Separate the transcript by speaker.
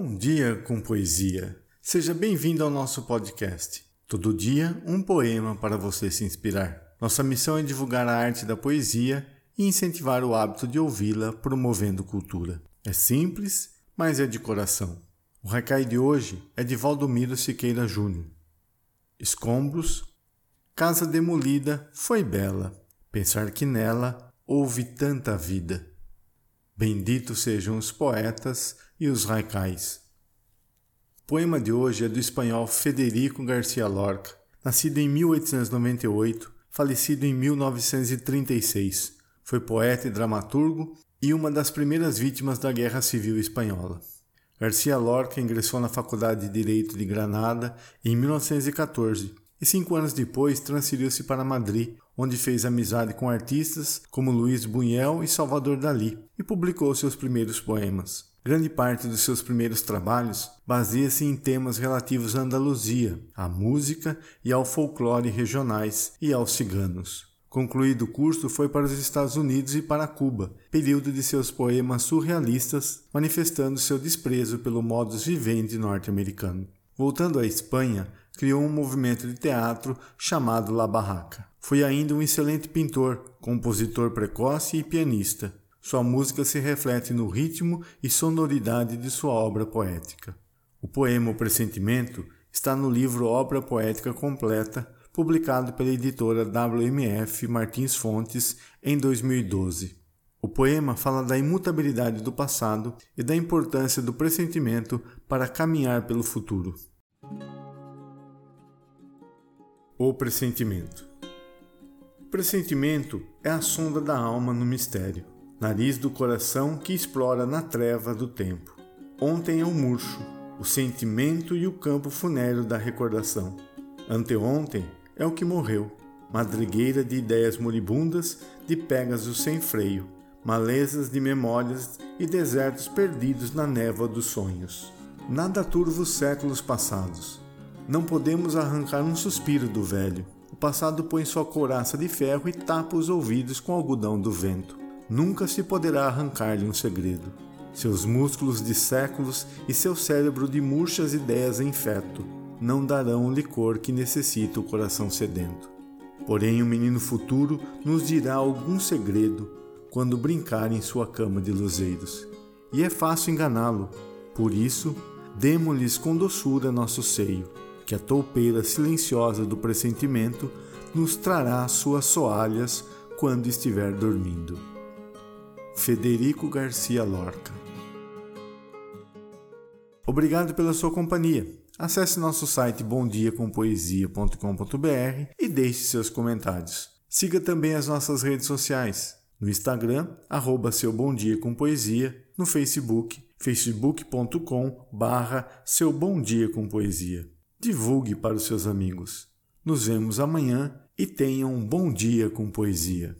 Speaker 1: Bom dia com poesia. Seja bem-vindo ao nosso podcast. Todo dia um poema para você se inspirar. Nossa missão é divulgar a arte da poesia e incentivar o hábito de ouvi-la, promovendo cultura. É simples, mas é de coração. O recai de hoje é de Valdomiro Siqueira Júnior. Escombros, casa demolida foi bela, pensar que nela houve tanta vida. Benditos sejam os poetas e os raicais. O poema de hoje é do espanhol Federico Garcia Lorca, nascido em 1898, falecido em 1936. Foi poeta e dramaturgo e uma das primeiras vítimas da Guerra Civil Espanhola. Garcia Lorca ingressou na Faculdade de Direito de Granada em 1914 e cinco anos depois transferiu-se para Madrid, onde fez amizade com artistas como Luiz Buñuel e Salvador Dalí e publicou seus primeiros poemas. Grande parte dos seus primeiros trabalhos baseia-se em temas relativos à Andaluzia, à música e ao folclore regionais e aos ciganos. Concluído o curso, foi para os Estados Unidos e para Cuba, período de seus poemas surrealistas, manifestando seu desprezo pelo modus vivendi norte-americano. Voltando à Espanha, criou um movimento de teatro chamado La Barraca. Foi ainda um excelente pintor, compositor precoce e pianista. Sua música se reflete no ritmo e sonoridade de sua obra poética. O poema O Pressentimento está no livro Obra Poética Completa, publicado pela editora WMF Martins Fontes em 2012. O poema fala da imutabilidade do passado e da importância do pressentimento para caminhar pelo futuro. O pressentimento. O pressentimento é a sonda da alma no mistério, nariz do coração que explora na treva do tempo. Ontem é o murcho, o sentimento e o campo funéreo da recordação. Anteontem é o que morreu, madrigueira de ideias moribundas, de Pégasos sem freio, malezas de memórias e desertos perdidos na névoa dos sonhos. Nada turva os séculos passados não podemos arrancar um suspiro do velho. O passado põe sua couraça de ferro e tapa os ouvidos com algodão do vento. Nunca se poderá arrancar-lhe um segredo. Seus músculos de séculos e seu cérebro de murchas ideias em feto não darão o licor que necessita o coração sedento. Porém, o menino futuro nos dirá algum segredo quando brincar em sua cama de luzeiros. E é fácil enganá-lo. Por isso, demo-lhes com doçura nosso seio que a toupeira silenciosa do pressentimento nos trará suas soalhas quando estiver dormindo. Federico Garcia Lorca Obrigado pela sua companhia. Acesse nosso site bomdiacompoesia.com.br e deixe seus comentários. Siga também as nossas redes sociais. No Instagram, arroba seu Bom Dia com Poesia, no Facebook, facebook.com barra seu Bom Dia com Poesia. Divulgue para os seus amigos. Nos vemos amanhã e tenha um bom dia com poesia.